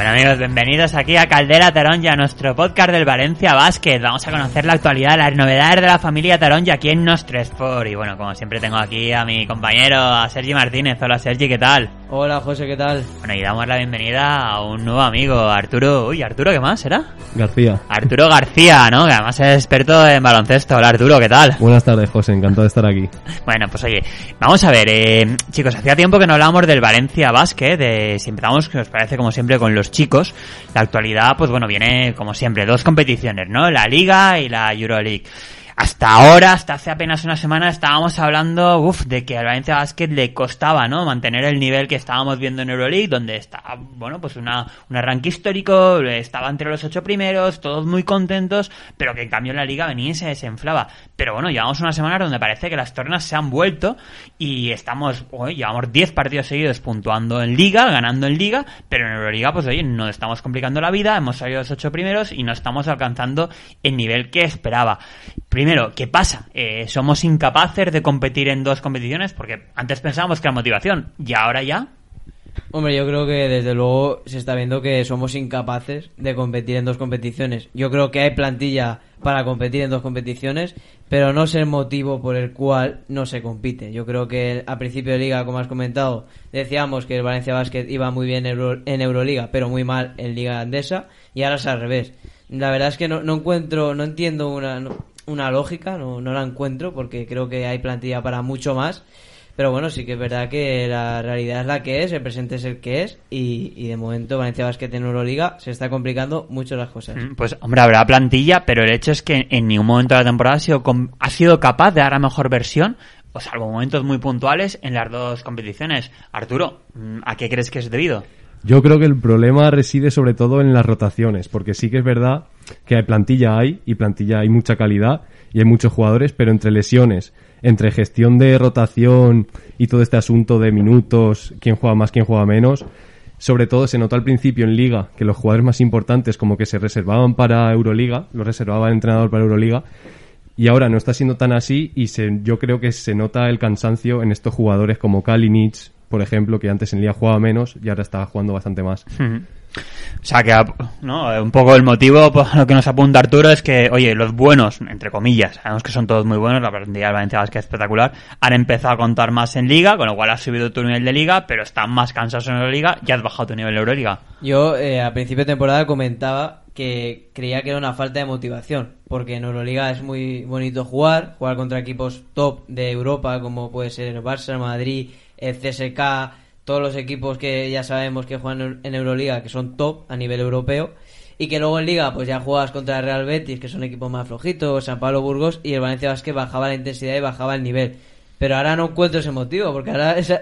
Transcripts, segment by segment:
Bueno amigos, bienvenidos aquí a Caldera Taronja, nuestro podcast del Valencia Basket. Vamos a conocer la actualidad, las novedades de la familia Taronja aquí en Nostresfor. Y bueno, como siempre tengo aquí a mi compañero, a Sergi Martínez. Hola Sergi, ¿qué tal? Hola José, ¿qué tal? Bueno, y damos la bienvenida a un nuevo amigo, Arturo. Uy, Arturo, ¿qué más será? García. Arturo García, ¿no? Que además es experto en baloncesto. Hola Arturo, ¿qué tal? Buenas tardes, José, encantado de estar aquí. Bueno, pues oye, vamos a ver, eh, chicos, hacía tiempo que no hablábamos del Valencia Basket, de, si empezamos, que os parece como siempre, con los chicos, la actualidad, pues bueno, viene como siempre, dos competiciones, ¿no? La Liga y la Euroleague. Hasta ahora, hasta hace apenas una semana, estábamos hablando, uff, de que al Valencia Basket le costaba, ¿no? Mantener el nivel que estábamos viendo en Euroleague, donde está, bueno, pues una, un arranque histórico, estaba entre los ocho primeros, todos muy contentos, pero que en cambio la liga venía y se desenflaba. Pero bueno, llevamos una semana donde parece que las tornas se han vuelto y estamos, llevamos 10 partidos seguidos puntuando en liga, ganando en liga, pero en Euroliga, pues oye, nos estamos complicando la vida, hemos salido los ocho primeros y no estamos alcanzando el nivel que esperaba. ¿Qué pasa? Eh, somos incapaces de competir en dos competiciones porque antes pensábamos que era motivación y ahora ya. Hombre, yo creo que desde luego se está viendo que somos incapaces de competir en dos competiciones. Yo creo que hay plantilla para competir en dos competiciones, pero no es el motivo por el cual no se compite. Yo creo que a principio de liga, como has comentado, decíamos que el Valencia Basket iba muy bien en Euroliga, pero muy mal en Liga Andesa, y ahora es al revés. La verdad es que no, encuentro, no entiendo una, una lógica, no, no la encuentro porque creo que hay plantilla para mucho más. Pero bueno, sí que es verdad que la realidad es la que es, el presente es el que es y, de momento Valencia Basket en Euroliga se está complicando mucho las cosas. Mm, pues hombre, habrá plantilla, pero el hecho es que en ningún momento de la temporada ha sido, ha sido capaz de dar la mejor versión, o salvo momentos muy puntuales, en las dos competiciones. Arturo, mm, ¿a qué crees que es debido? Yo creo que el problema reside sobre todo en las rotaciones, porque sí que es verdad que hay plantilla hay y plantilla hay mucha calidad y hay muchos jugadores, pero entre lesiones, entre gestión de rotación y todo este asunto de minutos, quién juega más, quién juega menos, sobre todo se notó al principio en Liga que los jugadores más importantes como que se reservaban para Euroliga, lo reservaba el entrenador para Euroliga, y ahora no está siendo tan así y se, yo creo que se nota el cansancio en estos jugadores como Kalinic, por ejemplo, que antes en Liga jugaba menos y ahora está jugando bastante más. O sea, que ¿no? un poco el motivo por lo que nos apunta Arturo es que, oye, los buenos, entre comillas, sabemos que son todos muy buenos, la plantilla del Valencia es espectacular, han empezado a contar más en Liga, con lo cual has subido tu nivel de Liga, pero están más cansados en Euroliga y has bajado tu nivel de Euroliga. Yo, eh, a principio de temporada comentaba que creía que era una falta de motivación, porque en Euroliga es muy bonito jugar, jugar contra equipos top de Europa, como puede ser Barça, Madrid, el todos los equipos que ya sabemos que juegan en Euroliga, que son top a nivel europeo, y que luego en Liga pues ya juegas contra el Real Betis, que son equipos más flojitos, San Pablo Burgos, y el Valencia Basket bajaba la intensidad y bajaba el nivel. Pero ahora no encuentro ese motivo, porque ahora es,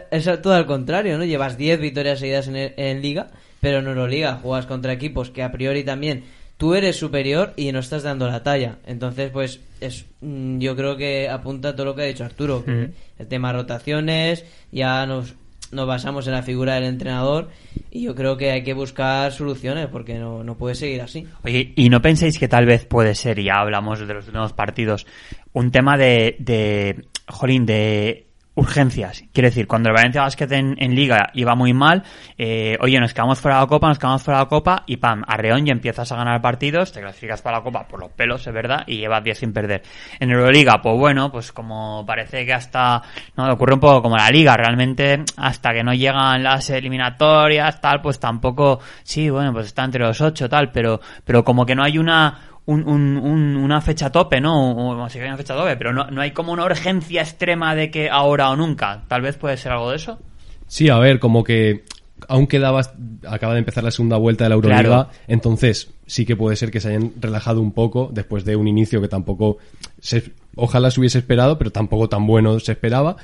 todo al contrario, ¿no? Llevas 10 victorias seguidas en, en Liga, pero en Euroliga juegas contra equipos que a priori también tú eres superior y no estás dando la talla. Entonces, pues, es, mm, yo creo que apunta todo lo que ha dicho Arturo. El tema rotaciones, ya nos, nos basamos en la figura del entrenador y yo creo que hay que buscar soluciones porque no, no puede seguir así. Oye, ¿y no pensáis que tal vez puede ser, ya hablamos de los nuevos partidos, un tema de, de, jolín, de urgencias. Quiero decir, cuando el Valencia Basket en, Liga iba muy mal, eh, oye, nos quedamos fuera de la Copa, nos quedamos fuera de la Copa y pam, arreón y empiezas a ganar partidos, te clasificas para la Copa por los pelos, es verdad, y llevas 10 sin perder. En Euroliga, pues bueno, pues como parece que hasta, no, ocurre un poco como la Liga, realmente hasta que no llegan las eliminatorias, tal, pues tampoco, sí, bueno, pues está entre los 8, tal, pero, pero como que no hay una, un, una fecha tope, ¿no? O, si hay una fecha tope, pero no, no hay como una urgencia extrema de que ahora o nunca. Tal vez puede ser algo de eso. Sí, a ver, como que aún quedaba, acaba de empezar la segunda vuelta de la Euroliga, entonces sí que puede ser que se hayan relajado un poco después de un inicio que tampoco se, ojalá se hubiese esperado, pero tampoco tan bueno se esperaba.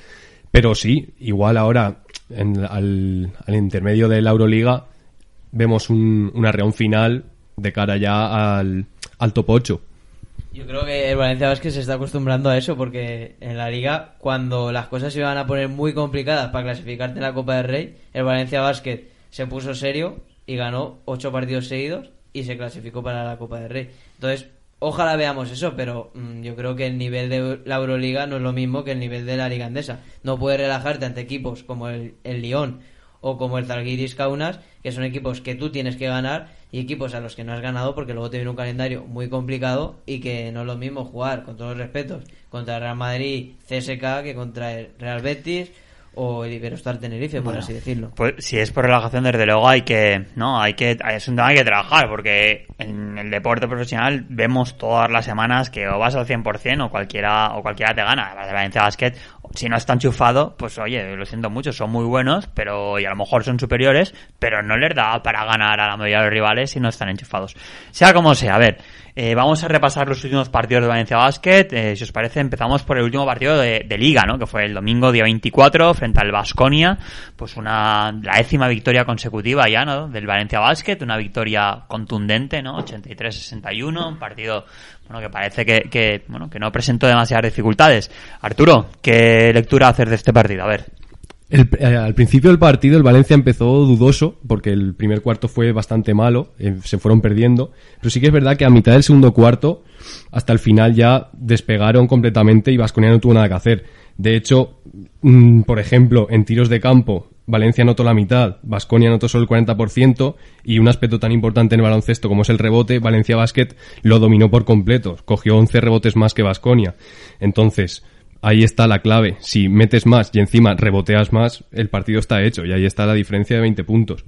Pero sí, igual ahora en, al, al, intermedio de la Euroliga vemos un, una reunión final de cara ya al, al top 8. Yo creo que el Valencia Basket se está acostumbrando a eso porque en la liga, cuando las cosas se iban a poner muy complicadas para clasificarte en la Copa del Rey, el Valencia Basket se puso serio y ganó ocho partidos seguidos y se clasificó para la Copa del Rey. Entonces, ojalá veamos eso, pero mm, yo creo que el nivel de la Euroliga no es lo mismo que el nivel de la Liga Andesa. No puedes relajarte ante equipos como el, el Lyon o como el Zalgiris Kaunas, que son equipos que tú tienes que ganar y equipos a los que no has ganado porque luego te viene un calendario muy complicado y que no es lo mismo jugar, con todos los respetos, contra el Real Madrid CSK que contra el Real Betis o el Iberostar Tenerife, por Bueno, así decirlo. Pues si es por relajación, desde luego hay que, no, hay que, es un tema que hay que trabajar, porque en el deporte profesional vemos todas las semanas que o vas al 100% o cualquiera, o cualquiera te gana. La de Valencia Basket, si no está enchufado, pues oye, lo siento mucho, son muy buenos, pero, y a lo mejor son superiores, pero no les da para ganar a la mayoría de los rivales si no están enchufados. Sea como sea, a ver, eh, vamos a repasar los últimos partidos de Valencia Basket. Eh, si os parece, empezamos por el último partido de, Liga, ¿no? Que fue el domingo día 24 frente al Vasconia. Pues una, la décima victoria consecutiva ya, ¿no? Del Valencia Basket. Una victoria contundente, ¿no? 83-61. Un partido, bueno, que parece que, que, bueno, que no presentó demasiadas dificultades. Arturo, ¿qué lectura hacer de este partido? A ver. Eh, al principio del partido el Valencia empezó dudoso porque el primer cuarto fue bastante malo, eh, se fueron perdiendo, pero sí que es verdad que a mitad del segundo cuarto hasta el final ya despegaron completamente y Vasconia no tuvo nada que hacer. De hecho, mm, por ejemplo, en tiros de campo Valencia anotó la mitad, Vasconia anotó solo el 40% y un aspecto tan importante en el baloncesto como es el rebote, Valencia Basket lo dominó por completo, cogió 11 rebotes más que Vasconia. Entonces, ahí está la clave. Si metes más y encima reboteas más, el partido está hecho y ahí está la diferencia de 20 puntos.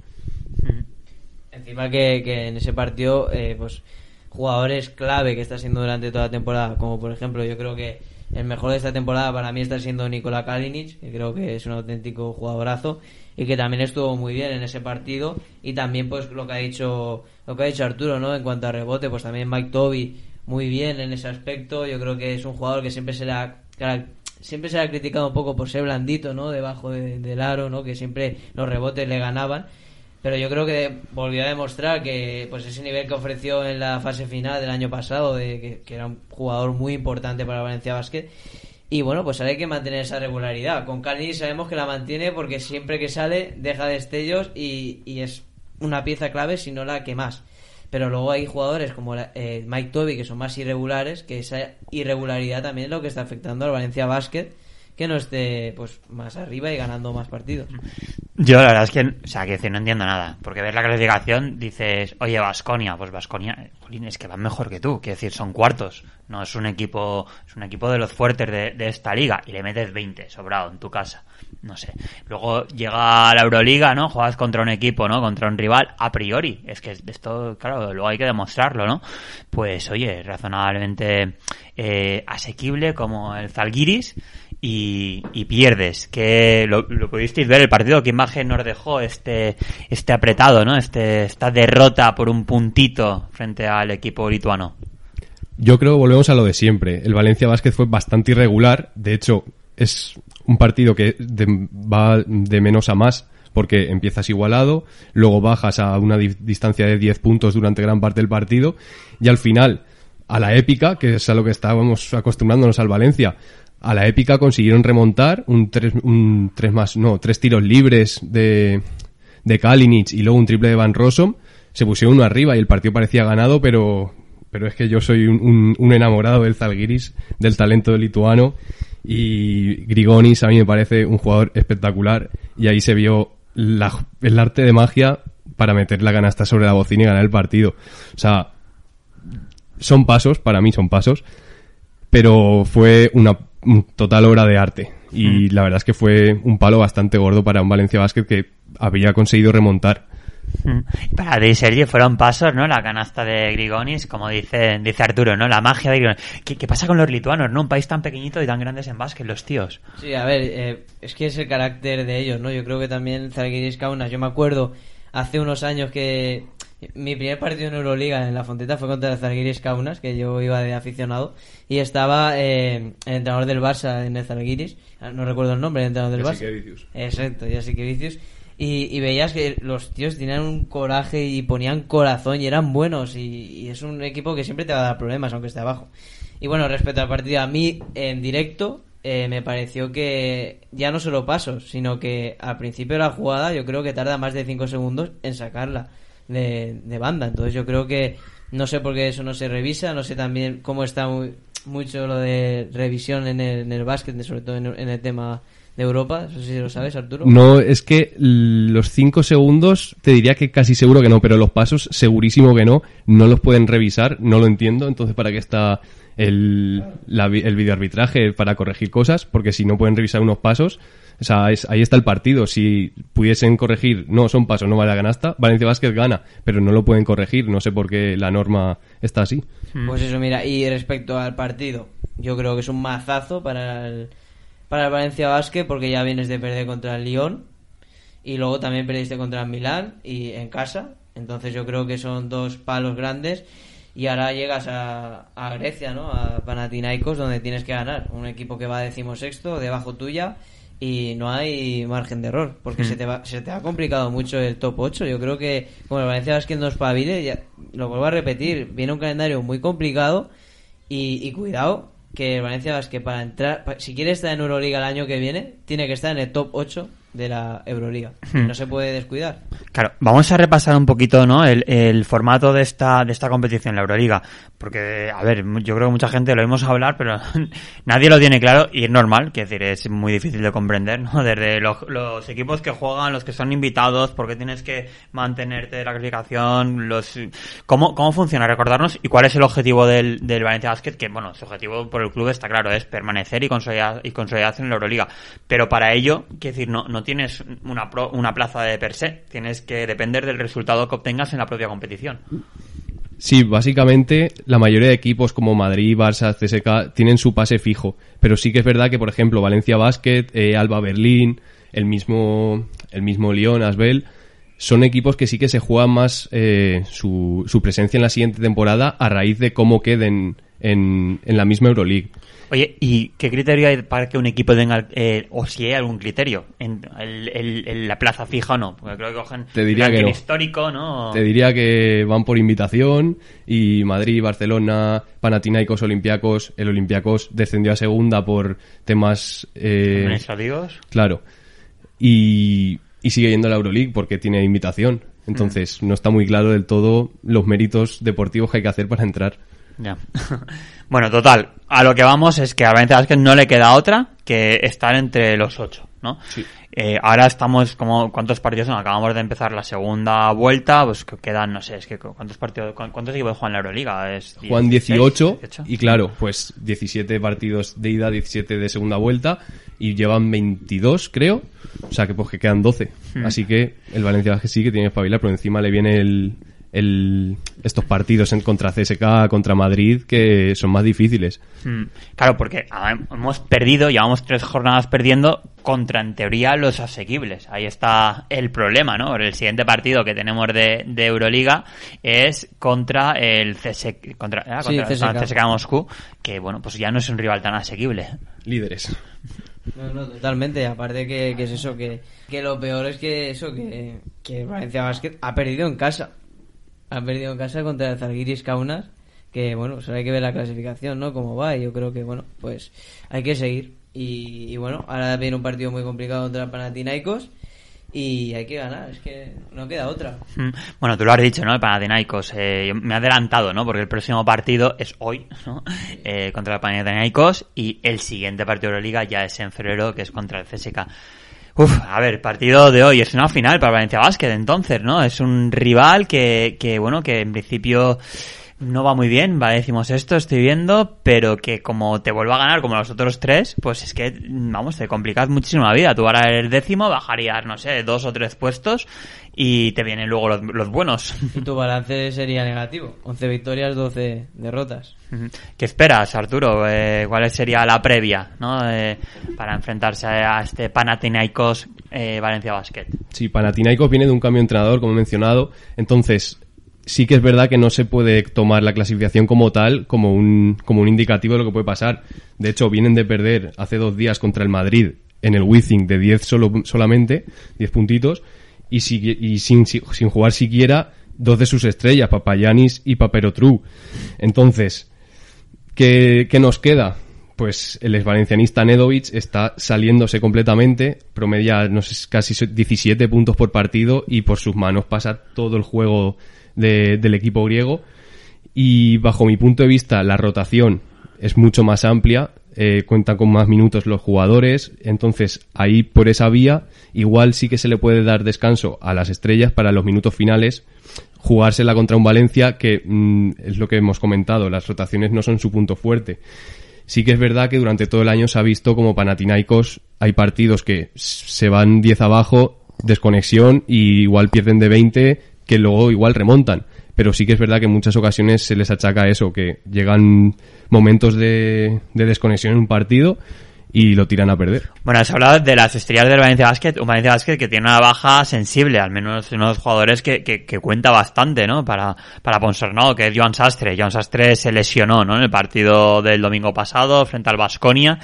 Encima que, que en ese partido, eh, pues jugadores clave que está siendo durante toda la temporada, como por ejemplo, yo creo que el mejor de esta temporada para mí está siendo Nikola Kalinic, que creo que es un auténtico jugadorazo y que también estuvo muy bien en ese partido y también pues lo que ha dicho lo que ha dicho Arturo, ¿no? En cuanto a rebote, pues también Mike Toby muy bien en ese aspecto. Yo creo que es un jugador que siempre será siempre se ha criticado un poco por ser blandito, ¿no? Debajo de- del aro, ¿no? Que siempre los rebotes le ganaban. Pero yo creo que volvió a demostrar que pues ese nivel que ofreció en la fase final del año pasado, de que, era un jugador muy importante para Valencia Basket. Y bueno, pues ahora hay que mantener esa regularidad. Con Kalinic sabemos que la mantiene porque siempre que sale deja destellos y, y es una pieza clave, si no la que más. Pero luego hay jugadores como eh, Mike Toby que son más irregulares, que esa irregularidad también es lo que está afectando al Valencia Basket, que no esté pues más arriba y ganando más partidos. Yo la verdad es que, sea, no entiendo nada. Porque ves la clasificación, dices, oye, Vasconia, pues Vasconia, es que van mejor que tú. Quiero decir, son cuartos. No es un equipo, es un equipo de los fuertes de, de esta liga. Y le metes 20, sobrado, en tu casa. No sé. Luego llega la Euroliga, ¿no? Juegas contra un equipo, ¿no? Contra un rival, a priori. Es que esto, claro, luego hay que demostrarlo, ¿no? Pues, oye, razonablemente eh, asequible como el Zalgiris y, y pierdes. Que lo, pudisteis ver el partido, qué imagen nos dejó este, este apretado, ¿no? Este, esta derrota por un puntito frente al equipo lituano. Yo creo que volvemos a lo de siempre. El Valencia Basket fue bastante irregular. De hecho, es un partido que va de menos a más porque empiezas igualado, luego bajas a una di- distancia de 10 puntos durante gran parte del partido y al final, a la épica, que es a lo que estábamos acostumbrándonos al Valencia, a la épica consiguieron remontar un 3, un tres más, no, tres tiros libres de, de Kalinic y luego un triple de Van Rossum, se pusieron uno arriba y el partido parecía ganado, pero, pero es que yo soy un, enamorado del Zalgiris, del talento lituano y Grigonis a mí me parece un jugador espectacular y ahí se vio el arte de magia para meter la canasta sobre la bocina y ganar el partido. O sea, son pasos, para mí son pasos, pero fue una un total obra de arte. Y la verdad es que fue un palo bastante gordo para un Valencia Basket que había conseguido remontar. Para ti, Sergio, fueron pasos, ¿no? La canasta de Grigonis, como dice, dice Arturo, ¿no? La magia de Grigonis. ¿Qué, qué pasa con los lituanos, no? Un país tan pequeñito y tan grandes en básquet, los tíos. Sí, a ver, eh, es que es el carácter de ellos, ¿no? Yo creo que también Zalgiris Kaunas, yo me acuerdo hace unos años que mi primer partido en Euroliga en la Fonteta fue contra el Zalgiris Kaunas, que yo iba de aficionado, y estaba eh, el entrenador del Barça en el Zalgiris, ah, no recuerdo el nombre, el entrenador del Barça. Exacto, ya sí que vicios. Y, y veías que los tíos tenían un coraje y ponían corazón y eran buenos. Y, y es un equipo que siempre te va a dar problemas, aunque esté abajo. Y bueno, respecto al partido, a mí en directo eh, me pareció que ya no solo pasos, sino que al principio de la jugada yo creo que tarda más de 5 segundos en sacarla de, de banda. Entonces yo creo que no sé por qué eso no se revisa, no sé también cómo está muy- mucho lo de revisión en el, en el básquet, sobre todo en, en el tema de Europa. No sé si lo sabes, Arturo. No, es que los 5 segundos te diría que casi seguro que no, pero los pasos segurísimo que no. No los pueden revisar, no lo entiendo. Entonces, ¿para qué está el, la, el videoarbitraje? Para corregir cosas, porque si no pueden revisar unos pasos, o sea, es- ahí está el partido. Si pudiesen corregir, no, son pasos, no vale la canasta, Valencia Vázquez gana, pero no lo pueden corregir. No sé por qué la norma está así. Pues eso, mira, y respecto al partido, yo creo que es un mazazo para el, para el Valencia Basket porque ya vienes de perder contra el Lyon y luego también perdiste contra el Milán y en casa. Entonces yo creo que son dos palos grandes y ahora llegas a, a Grecia, ¿no? A Panathinaikos donde tienes que ganar. Un equipo que va decimosexto, debajo tuya y no hay margen de error porque se, te va, se te ha complicado mucho el top 8. Yo creo que como el Valencia Basket no espabile, ya, lo vuelvo a repetir, viene un calendario muy complicado y, y cuidado que el Valencia Basket para entrar, si quiere estar en Euroliga el año que viene, tiene que estar en el top 8 de la Euroliga. No se puede descuidar. Claro, vamos a repasar un poquito, ¿no? El, el formato de esta, de esta competición, la Euroliga. Porque, a ver, yo creo que mucha gente lo oímos hablar, pero nadie lo tiene claro y es normal, que decir, es muy difícil de comprender, ¿no? Desde los, los equipos que juegan, los que son invitados, porque tienes que mantenerte la clasificación, los, cómo, cómo funciona, recordarnos y cuál es el objetivo del, del Valencia Basket, que, bueno, su objetivo por el club está claro, es permanecer y consolidar, y consolidarse en la Euroliga. Pero para ello, quiero decir, no, no tienes una, pro- una plaza de per se, tienes que depender del resultado que obtengas en la propia competición. Sí, básicamente la mayoría de equipos como Madrid, Barça, CSK tienen su pase fijo, pero sí que es verdad que por ejemplo Valencia Basket, eh, Alba Berlín, el mismo el mismo Lyon, Asbel, son equipos que sí que se juegan más eh, su, su presencia en la siguiente temporada a raíz de cómo queden en, en la misma Euroleague. Oye, ¿y qué criterio hay para que un equipo tenga, eh, o si hay algún criterio, en el- la plaza fija o no? Porque creo que cogen Te diría que no. histórico, ¿no? Te diría que van por invitación y Madrid, Barcelona, Panathinaikos, Olympiacos, el Olympiacos descendió a segunda por temas eh, administrativos. Claro. Y, y sigue yendo a la Euroleague porque tiene invitación. Entonces, no está muy claro del todo los méritos deportivos que hay que hacer para entrar. Ya. bueno, total, a lo que vamos es que a Valencia Basket no le queda otra que estar entre los ocho, ¿no? Eh, ahora estamos como, ¿cuántos partidos son? Acabamos de empezar la segunda vuelta, pues que quedan, no sé, es que ¿cuántos partidos, cu- cuántos equipos juegan la Euroliga? Es Juan 16, 18 18. y claro, pues 17 partidos de ida, 17 de segunda vuelta y llevan 22, creo. O sea que pues que quedan 12. Así que el Valencia Basket sí que tiene que espabilar, pero encima le viene el, el- estos partidos en contra CSK, contra Madrid, que son más difíciles. Mm, Claro, porque hemos perdido, llevamos tres jornadas perdiendo contra, en teoría, los asequibles. Ahí está el problema, ¿no? El siguiente partido que tenemos de, de Euroliga es contra el CSK, contra, ah, contra el CSKA Moscú, que, bueno, pues ya no es un rival tan asequible. Líderes. No, no, totalmente. Aparte que, que es eso, que, que lo peor es que eso, que, que Valencia Basket ha perdido en casa. Ha perdido en casa contra el Zalgiris Kaunas, que bueno, solo hay que ver la clasificación, ¿no? Cómo va, y yo creo que bueno, pues hay que seguir. Y, y bueno, ahora viene un partido muy complicado contra Panathinaikos y hay que ganar, es que no queda otra. Mm, Bueno, tú lo has dicho, ¿no? El Panathinaikos. Eh, me he adelantado, ¿no? Porque el próximo partido es hoy, ¿no? Eh, contra el Panathinaikos y el siguiente partido de Euroliga ya es en febrero, que es contra el CSK. Uf, a ver, partido de hoy es una final para Valencia Basket, entonces, ¿no? Es un rival que, que bueno, que en principio no va muy bien, va decimos esto, estoy viendo, pero que como te vuelva a ganar como los otros tres, pues es que, vamos, te complicas muchísimo la vida. Tú ahora eres décimo, bajarías, no sé, dos o tres puestos y te vienen luego los, los buenos. Y tu balance sería negativo, 11 victorias, 12 derrotas. ¿Qué esperas, Arturo? Eh, ¿Cuál sería la previa ¿no? Eh, para enfrentarse a este Panathinaikos eh, Valencia Basket? Sí, Panathinaikos viene de un cambio de entrenador, como he mencionado. Entonces, sí que es verdad que no se puede tomar la clasificación como tal, como un, como un indicativo de lo que puede pasar. De hecho, vienen de perder hace dos días contra el Madrid en el Wizzing de 10 solo, solamente, 10 puntitos, y, si- y sin, sin jugar siquiera dos de sus estrellas, Papayanis y Paperotru. Entonces, ¿Qué, qué nos queda? Pues el exvalencianista Nedovic está saliéndose completamente, promedia no sé, casi 17 puntos por partido y por sus manos pasa todo el juego de- del equipo griego. Y bajo mi punto de vista, la rotación es mucho más amplia. eh, cuentan con más minutos los jugadores, entonces ahí por esa vía igual sí que se le puede dar descanso a las estrellas para los minutos finales jugársela contra un Valencia que mm, es lo que hemos comentado, las rotaciones no son su punto fuerte. Sí que es verdad que durante todo el año se ha visto como Panathinaikos hay partidos que se van 10 abajo, desconexión y igual pierden de 20 que luego igual remontan. Pero sí que es verdad que en muchas ocasiones se les achaca eso, que llegan momentos de, de desconexión en un partido y lo tiran a perder. Bueno, has hablado de las estrellas del Valencia Basket, un Valencia Basket que tiene una baja sensible, al menos uno de los jugadores que, que, que, cuenta bastante, ¿no? Para, para Ponsarnau, que es Joan Sastre. Joan Sastre se lesionó, ¿no? En el partido del domingo pasado frente al Vasconia.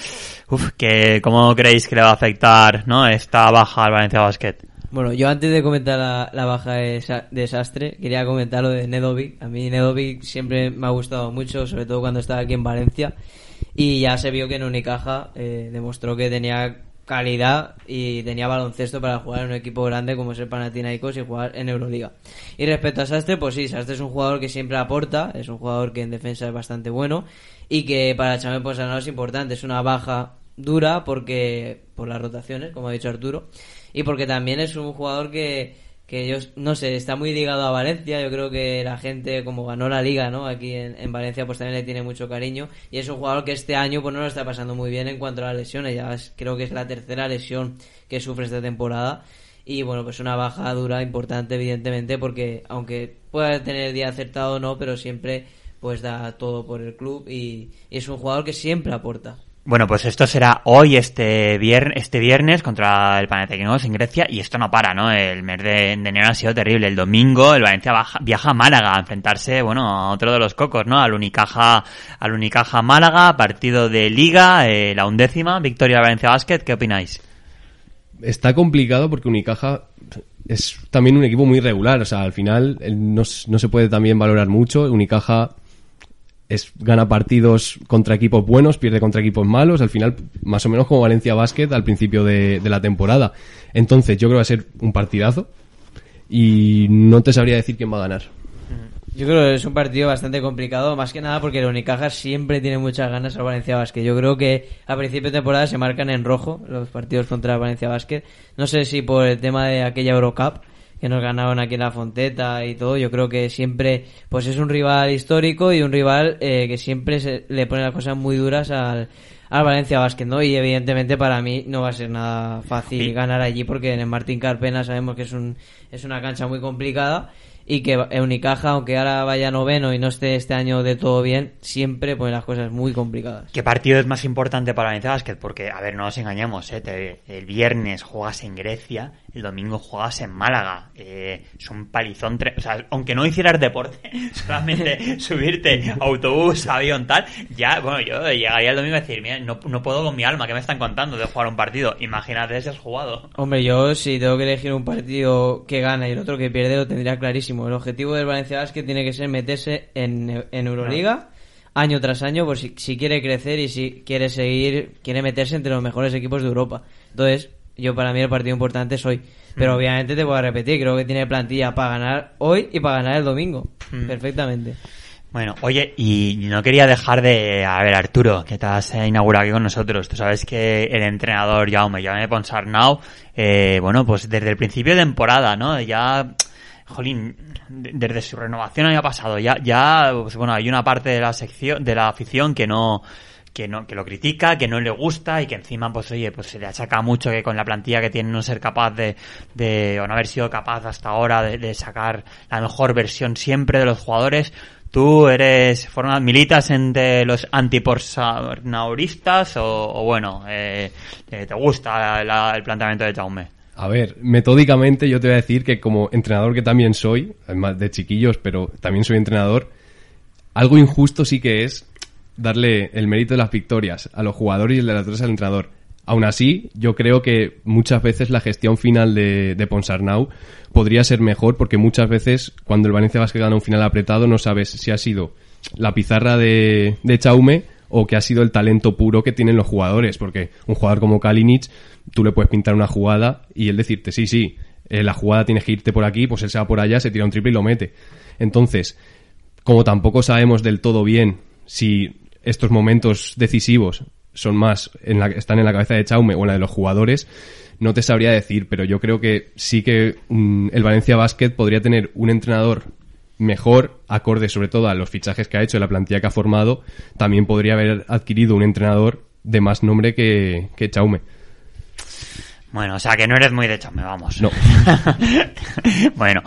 Uf, que, ¿cómo creéis que le va a afectar, ¿no? Esta baja al Valencia Basket? Bueno, yo antes de comentar la, baja de, Sa- de Sastre, quería comentar lo de Nedovic. A mí Nedovic siempre me ha gustado mucho, sobre todo cuando estaba aquí en Valencia. Y ya se vio que en Unicaja eh, demostró que tenía calidad y tenía baloncesto para jugar en un equipo grande como es el Panathinaikos y jugar en Euroliga. Y respecto a Sastre, pues sí, Sastre es un jugador que siempre aporta, es un jugador que en defensa es bastante bueno y que para Chame Ponsarnau es importante, es una baja dura porque por las rotaciones, como ha dicho Arturo, y porque también es un jugador que, que yo no sé, está muy ligado a Valencia, yo creo que la gente como ganó la liga, ¿no? Aquí en, en Valencia pues también le tiene mucho cariño. Y es un jugador que este año pues no lo está pasando muy bien en cuanto a las lesiones, ya creo que es la tercera lesión que sufre esta temporada. Y bueno, pues una baja dura importante evidentemente porque aunque pueda tener el día acertado o no, pero siempre pues da todo por el club. Y es un jugador que siempre aporta. Bueno, pues esto será hoy, este viernes, este viernes contra el Panathinaikos en Grecia y esto no para, ¿no? El mes de, enero ha sido terrible. El domingo el Valencia viaja a Málaga a enfrentarse, bueno, a otro de los cocos, ¿no? Al Unicaja, al Unicaja Málaga, partido de Liga, eh, la undécima, victoria del Valencia Basket. ¿Qué opináis? Está complicado porque Unicaja es también un equipo muy regular, o sea, al final no, no se puede también valorar mucho. Unicaja es, gana partidos contra equipos buenos, pierde contra equipos malos, al final más o menos como Valencia Basket al principio de, la temporada. Entonces yo creo que va a ser un partidazo y no te sabría decir quién va a ganar. Yo creo que es un partido bastante complicado, más que nada porque el Unicaja siempre tiene muchas ganas al Valencia Basket. Yo creo que a principio de temporada se marcan en rojo los partidos contra Valencia Basket. No sé si por el tema de aquella Eurocup que nos ganaron aquí en la Fonteta y todo. Yo creo que siempre pues es un rival histórico y un rival eh, que siempre se, le pone las cosas muy duras al, al Valencia Basket, ¿no? Y evidentemente para mí no va a ser nada fácil Sí. ganar allí porque en el Martín Carpena sabemos que es un es una cancha muy complicada y que Unicaja, aunque ahora vaya noveno y no esté este año de todo bien, siempre pone las cosas muy complicadas. ¿Qué partido es más importante para Valencia Basket? Porque, a ver, no nos engañemos, ¿eh? Te- el viernes juegas en Grecia, el domingo juegas en Málaga. Eh, es un palizón. O sea, aunque no hicieras deporte, solamente subirte autobús, avión, tal, ya, bueno, yo llegaría el domingo y decir, mira, no, no puedo con mi alma, ¿qué me están contando de jugar un partido? Imagínate si has jugado. Hombre, yo si tengo que elegir un partido que gana y el otro que pierde, lo tendría clarísimo. El objetivo del Valencia Basket tiene que ser meterse en, en Euroliga año tras año, por si, si quiere crecer y si quiere seguir, quiere meterse entre los mejores equipos de Europa. Entonces, yo para mí el partido importante es hoy. Pero obviamente te voy a repetir, creo que tiene plantilla para ganar hoy y para ganar el domingo. Mm. Perfectamente. Bueno, oye, y no quería dejar de... A ver, Arturo, que te has inaugurado aquí con nosotros. Tú sabes que el entrenador Jaume, Jaume Ponsarnau, eh, bueno, pues desde el principio de temporada, ¿no? Ya... Jolín, de- desde su renovación año pasado, ya, ya, pues bueno, hay una parte de la sección, de la afición que no, que no, que lo critica, que no le gusta y que encima, pues oye, pues se le achaca mucho que con la plantilla que tiene no ser capaz de, de o no haber sido capaz hasta ahora de, de sacar la mejor versión siempre de los jugadores. ¿Tú eres, formas, militas entre los antiporsauristas o, o bueno, eh, te te gusta la- el planteamiento de Jaume? A ver, metódicamente yo te voy a decir que como entrenador que también soy, además de chiquillos, pero también soy entrenador, algo injusto sí que es darle el mérito de las victorias a los jugadores y el de las derrotas al entrenador. Aún así, yo creo que muchas veces la gestión final de, de Ponsarnau podría ser mejor porque muchas veces cuando el Valencia Basket gana un final apretado no sabes si ha sido la pizarra de, de Chaume o que ha sido el talento puro que tienen los jugadores. Porque un jugador como Kalinic, tú le puedes pintar una jugada y él decirte, sí, sí, eh, la jugada tienes que irte por aquí, pues él se va por allá, se tira un triple y lo mete. Entonces, como tampoco sabemos del todo bien si estos momentos decisivos son más, en la, están en la cabeza de Chaume o en la de los jugadores, no te sabría decir, pero yo creo que sí que mm, el Valencia Basket podría tener un entrenador mejor, acorde sobre todo a los fichajes que ha hecho, y la plantilla que ha formado, también podría haber adquirido un entrenador de más nombre que, que Chaume. Bueno, o sea que no eres muy de Chaume, vamos. No. bueno,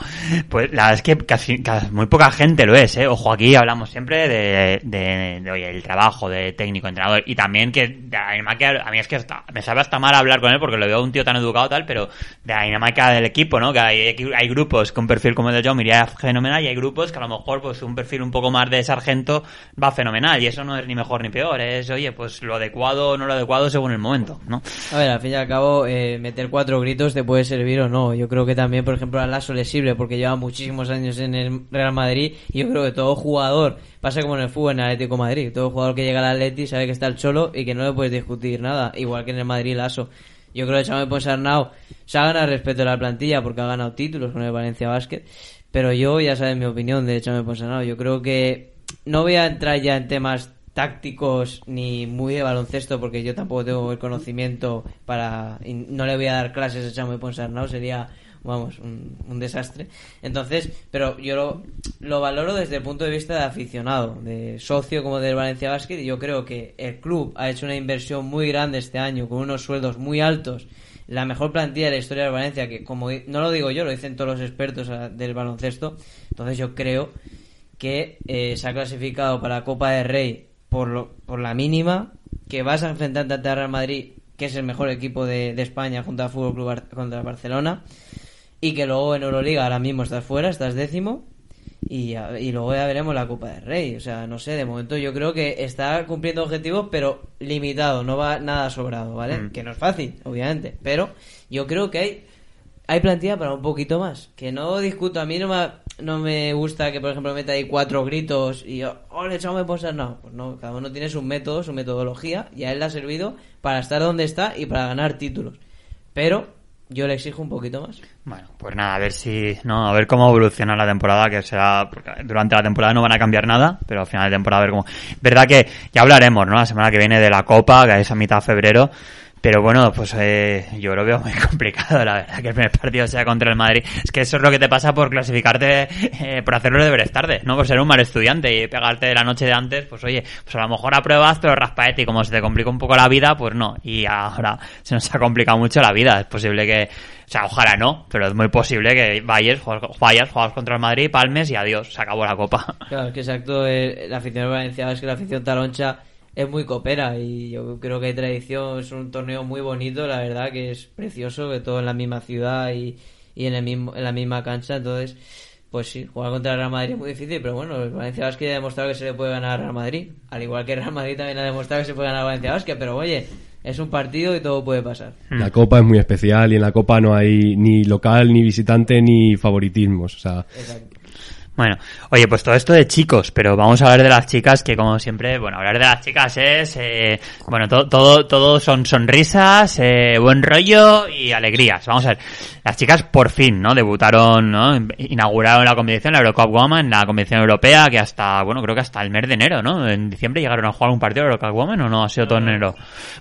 pues la verdad es que casi, casi muy poca gente lo es, ¿eh? Ojo, aquí hablamos siempre de, de, de, oye, el trabajo de técnico, entrenador, y también que de la dinámica, a mí es que hasta, me sabe hasta mal hablar con él porque lo veo un tío tan educado tal, pero de la dinámica del equipo, ¿no? Que hay, hay grupos con un perfil como el de Jaume iría fenomenal y hay grupos que a lo mejor pues un perfil un poco más de sargento va fenomenal y eso no es ni mejor ni peor, es, oye, pues lo adecuado o no lo adecuado según el momento, ¿no? A ver, al fin y al cabo, eh, meter cuatro gritos te puede servir o no. Yo creo que también, por ejemplo, a Lasso le sirve porque lleva muchísimos años en el Real Madrid y yo creo que todo jugador, pasa como en el fútbol en el Atlético Madrid, todo jugador que llega al Atleti sabe que está el cholo y que no le puedes discutir nada, igual que en el Madrid Lasso. Yo creo que Chame Ponsarnau se ha ganado respeto de la plantilla porque ha ganado títulos con el Valencia Basket, pero yo ya sabes mi opinión de Chame Ponsarnau. Yo creo que no voy a entrar ya en temas tácticos ni muy de baloncesto porque yo tampoco tengo el conocimiento para y no le voy a dar clases a Chamo Ponsarnau sería vamos un, desastre. Entonces pero yo lo, lo, valoro desde el punto de vista de aficionado de socio como del Valencia Basket y yo creo que el club ha hecho una inversión muy grande este año con unos sueldos muy altos la mejor plantilla de la historia del Valencia que como no lo digo yo lo dicen todos los expertos del baloncesto. Entonces yo creo que eh, se ha clasificado para Copa de Rey por, lo, por la mínima, que vas a enfrentarte a Real Madrid, que es el mejor equipo de, de España junto al Fútbol Club Bar contra Barcelona, y que luego en Euroliga ahora mismo estás fuera, estás décimo, y, y, luego ya veremos la Copa del Rey. O sea, no sé, de momento yo creo que está cumpliendo objetivos, pero limitado, no va nada sobrado, ¿vale? Mm. Que no es fácil, obviamente, pero yo creo que hay hay plantilla para un poquito más. Que no discuto, a mí no me, no me gusta que, por ejemplo, meta ahí cuatro gritos y yo, oh, le echamos posar. No, pues no, cada uno tiene su método, su metodología y a él le ha servido para estar donde está y para ganar títulos. Pero yo le exijo un poquito más. Bueno, pues nada, a ver si, no, a ver cómo evoluciona la temporada, que será, porque durante la temporada no van a cambiar nada, pero al final de temporada a ver cómo. Verdad que ya hablaremos, ¿no? La semana que viene de la Copa, que es a mitad de febrero. Pero bueno, pues eh, yo lo veo muy complicado, la verdad, que el primer partido sea contra el Madrid. Es que eso es lo que te pasa por clasificarte, eh, por hacerlo de deberes tarde, ¿no? Por ser un mal estudiante y pegarte la noche de antes, pues oye, pues a lo mejor apruebas, pero raspaete y como se te complica un poco la vida, pues no. Y ahora se nos ha complicado mucho la vida. Es posible que, o sea, ojalá no, pero es muy posible que vayas, vayas, juegas contra el Madrid, palmes y adiós, se acabó la copa. Claro, es que exacto, eh, la afición valenciana es que la afición taloncha es muy copera y yo creo que hay tradición, es un torneo muy bonito, la verdad que es precioso, que todo en la misma ciudad y, y en, el mismo, en la misma cancha, entonces pues sí, jugar contra el Real Madrid es muy difícil, pero bueno, el Valencia Basket ha demostrado que se le puede ganar al Real Madrid, al igual que el Real Madrid también ha demostrado que se puede ganar al Valencia Basket, pero oye, es un partido y todo puede pasar. La Copa es muy especial y en la Copa no hay ni local, ni visitante, ni favoritismos, o sea... Exacto. Bueno, oye, pues todo esto de chicos, pero vamos a hablar de las chicas, que como siempre, bueno, hablar de las chicas es, eh, bueno, todo, todo, todo son sonrisas, eh, buen rollo y alegrías. Vamos a ver, las chicas por fin, ¿no? Debutaron, ¿no? Inauguraron la competición, la Eurocup Woman, la competición europea, que hasta, bueno, creo que hasta el mes de enero, ¿no? En diciembre llegaron a jugar un partido de Eurocup Woman o no, ha sido todo en enero.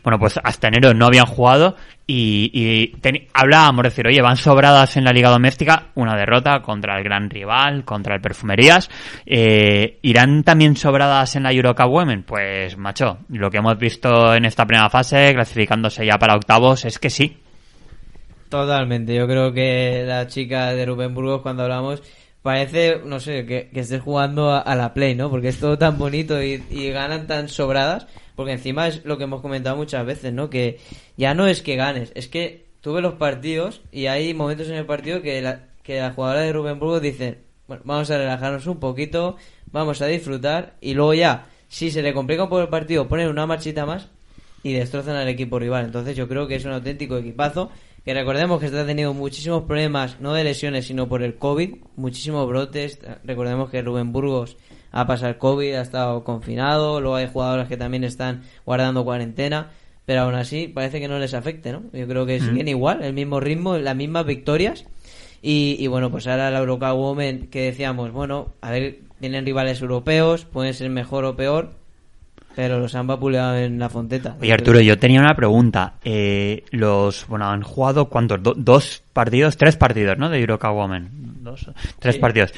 Bueno, pues hasta enero no habían jugado y, y hablábamos de decir, oye, van sobradas en la liga doméstica, una derrota contra el gran rival, contra el Perfumerías. Eh, ¿Irán también sobradas en la Eurocup Women? Pues, macho, lo que hemos visto en esta primera fase, clasificándose ya para octavos, es que sí. Totalmente, yo creo que la chica de Rubén Burgos cuando hablamos parece, no sé, que, que estés jugando a, a, la Play, ¿no? Porque es todo tan bonito y, y ganan tan sobradas porque encima es lo que hemos comentado muchas veces, ¿no? Que ya no es que ganes, es que tú ves los partidos y hay momentos en el partido que la, que la jugadora de Rubén Burgos dice, bueno, vamos a relajarnos un poquito, vamos a disfrutar y luego ya, si se le complica un poco el partido, ponen una marchita más y destrozan al equipo rival. Entonces yo creo que es un auténtico equipazo que recordemos que está teniendo muchísimos problemas, no de lesiones, sino por el COVID, muchísimos brotes. Recordemos que Rubén Burgos ha pasado el COVID, ha estado confinado, luego hay jugadores que también están guardando cuarentena, pero aún así parece que no les afecte, ¿no? Yo creo que siguen igual, el mismo ritmo, las mismas victorias. Y, y bueno, pues ahora la Eurocup Women que decíamos, bueno, a ver, tienen rivales europeos, pueden ser mejor o peor, pero los han vapuleado en la fonteta. Oye Arturo, yo tenía una pregunta. Eh, los, bueno, han jugado cuántos, Do- dos partidos, tres partidos, ¿no? De Eurocup Women. Dos, tres Sí, partidos.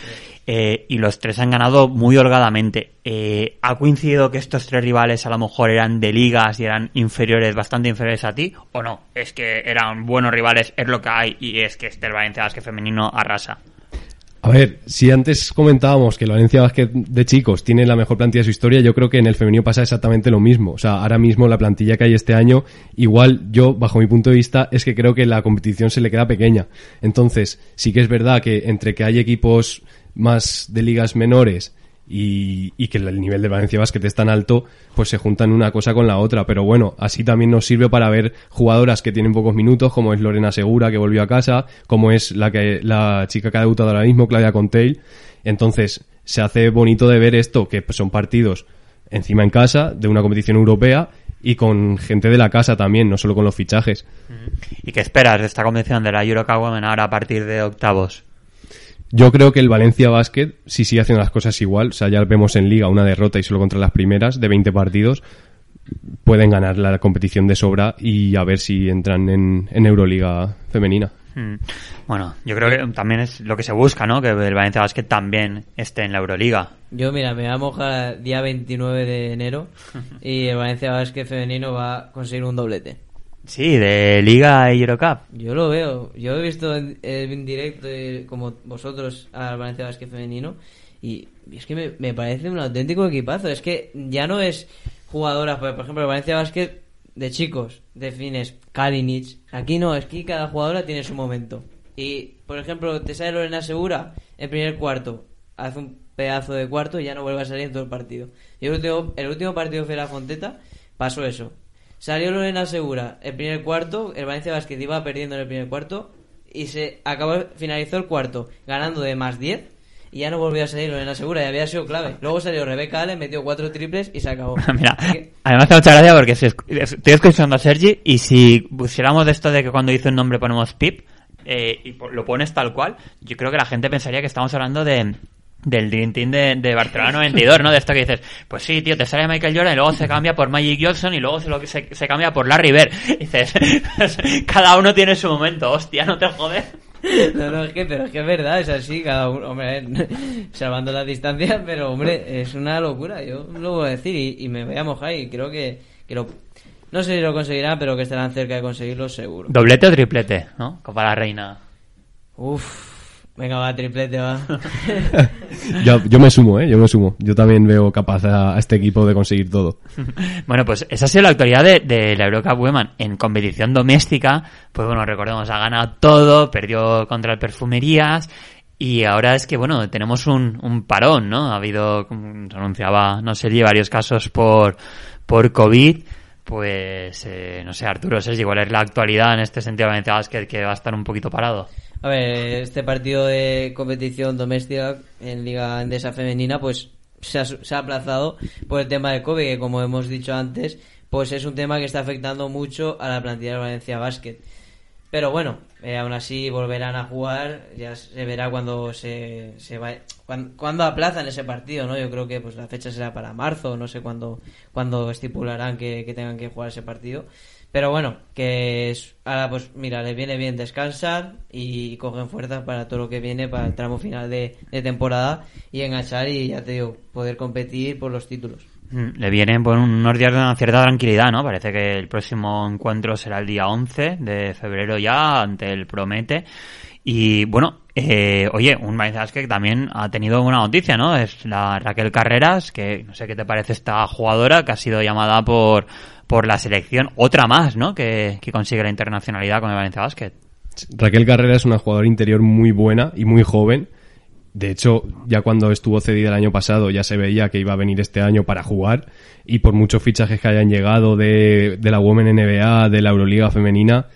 Eh, y los tres han ganado muy holgadamente. Eh, ¿Ha coincidido que estos tres rivales a lo mejor eran de ligas y eran inferiores, bastante inferiores a ti? ¿O no? Es que eran buenos rivales, es lo que hay y es que este Valencia Basket femenino arrasa. A ver, si antes comentábamos que el Valencia Basket de chicos tiene la mejor plantilla de su historia, yo creo que en el femenino pasa exactamente lo mismo. O sea, ahora mismo la plantilla que hay este año, igual yo, bajo mi punto de vista, es que creo que la competición se le queda pequeña. Entonces, sí que es verdad que entre que hay equipos más de ligas menores y, y que el nivel de Valencia Basket es tan alto, pues se juntan una cosa con la otra. Pero bueno, así también nos sirve para ver jugadoras que tienen pocos minutos, como es Lorena Segura, que volvió a casa, como es la que la chica que ha debutado ahora mismo, Claudia Contail. Entonces, se hace bonito de ver esto, que son partidos encima en casa, de una competición europea, y con gente de la casa también, no solo con los fichajes. ¿Y qué esperas de esta competición de la Eurocup ahora a partir de octavos? Yo creo que el Valencia Basket, si sigue haciendo las cosas igual, o sea, ya vemos en Liga una derrota y solo contra las primeras de 20 partidos, pueden ganar la competición de sobra y a ver si entran en, en Euroliga femenina. Mm. Bueno, yo creo que también es lo que se busca, ¿no? Que el Valencia Basket también esté en la Euroliga. Yo, mira, me voy a mojar día 29 de enero y el Valencia Basket femenino va a conseguir un doblete. Sí, de Liga y Eurocup. Yo lo veo. Yo he visto en, directo, eh, como vosotros, al Valencia Basket femenino y es que me, parece un auténtico equipazo. Es que ya no es jugadoras, por ejemplo, el Valencia Basket de chicos, defines Kalinic. Aquí no, es que cada jugadora tiene su momento. Y, por ejemplo, te sale Lorena Segura en primer cuarto, hace un pedazo de cuarto y ya no vuelve a salir en todo el partido. Y el último, el último partido de la Fonteta pasó eso. Salió Lorena Segura el primer cuarto, el Valencia Basket iba perdiendo en el primer cuarto y se acabó, finalizó el cuarto ganando de más 10 y ya no volvió a salir Lorena Segura y había sido clave. Luego salió Rebeca Allen, metió cuatro triples y se acabó. Mira, que- además hace mucha gracia porque si estoy escuchando a Sergi y si pusiéramos de esto de que cuando dice un nombre ponemos pip eh, y lo pones tal cual, yo creo que la gente pensaría que estamos hablando de del Dream Team de, de Barcelona 92, ¿no? De esto que dices, pues sí, tío, te sale Michael Jordan y luego se cambia por Magic Johnson y luego se, lo, se, se cambia por Larry Bird. Y dices, cada uno tiene su momento, hostia, no te jodes. No, no, es que, pero es que es verdad, es así, cada uno, hombre, salvando las distancias, pero hombre, es una locura, yo lo voy a decir y, y me voy a mojar y creo que, que lo, no sé si lo conseguirán, pero que estarán cerca de conseguirlo seguro. Doblete o triplete, ¿no? Copa la Reina. Uf, venga, va, triplete, va. yo, yo me sumo, ¿eh? Yo me sumo. Yo también veo capaz a, a este equipo de conseguir todo. Bueno, pues esa ha sido la actualidad de, de la Eurocup Women en competición doméstica. Pues bueno, recordemos, ha ganado todo, perdió contra el Perfumerías y ahora es que, bueno, tenemos un, un parón, ¿no? Ha habido, como se anunciaba, no sé, varios casos por, por COVID. Pues, eh, no sé, Arturo, Sergi, ¿cuál es la actualidad en este sentido de Valencia Basket que va a estar un poquito parado? A ver, este partido de competición doméstica en Liga Endesa Femenina, pues se ha, se ha aplazado por el tema del COVID, que como hemos dicho antes, pues es un tema que está afectando mucho a la plantilla de Valencia Basket. Pero bueno, eh, aún así volverán a jugar, ya se verá cuando se, se va, cuando, cuando aplazan ese partido, ¿no? Yo creo que pues la fecha será para marzo, no sé cuándo, cuándo estipularán que, que tengan que jugar ese partido. Pero bueno, que es, ahora pues mira, les viene bien descansar y cogen fuerzas para todo lo que viene, para el tramo final de, de temporada y enganchar y ya te digo, poder competir por los títulos. Mm, Le vienen por unos días de una cierta tranquilidad, ¿no? Parece que el próximo encuentro será el día 11 de febrero ya, ante el Promete. Y bueno, eh, oye, un Basket que también ha tenido una noticia, ¿no? Es la Raquel Carreras, que no sé qué te parece esta jugadora, que ha sido llamada por, por la selección, otra más, ¿no? Que, que consigue la internacionalidad con el Valencia Basket. Raquel Carrera es una jugadora interior muy buena y muy joven. De hecho, ya cuando estuvo cedida el año pasado ya se veía que iba a venir este año para jugar y por muchos fichajes que hayan llegado de, de la Women NBA, de la Euroliga femenina,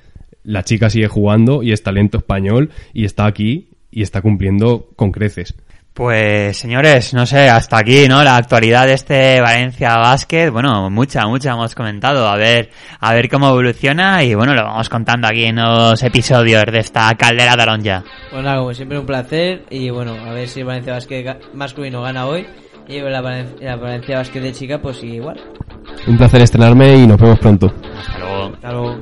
la chica sigue jugando y es talento español y está aquí y está cumpliendo con creces. Pues señores, no sé, hasta aquí, ¿no? La actualidad de este Valencia Basket, bueno, mucha, mucha hemos comentado, a ver, a ver cómo evoluciona y bueno, lo vamos contando aquí en los episodios de esta caldera taronja. Pues nada, como siempre un placer y bueno, a ver si Valencia Basket masculino gana hoy y la, Valen- la Valencia Basket de chica pues sigue igual. Un placer estrenarme y nos vemos pronto. Hasta luego. Hasta luego.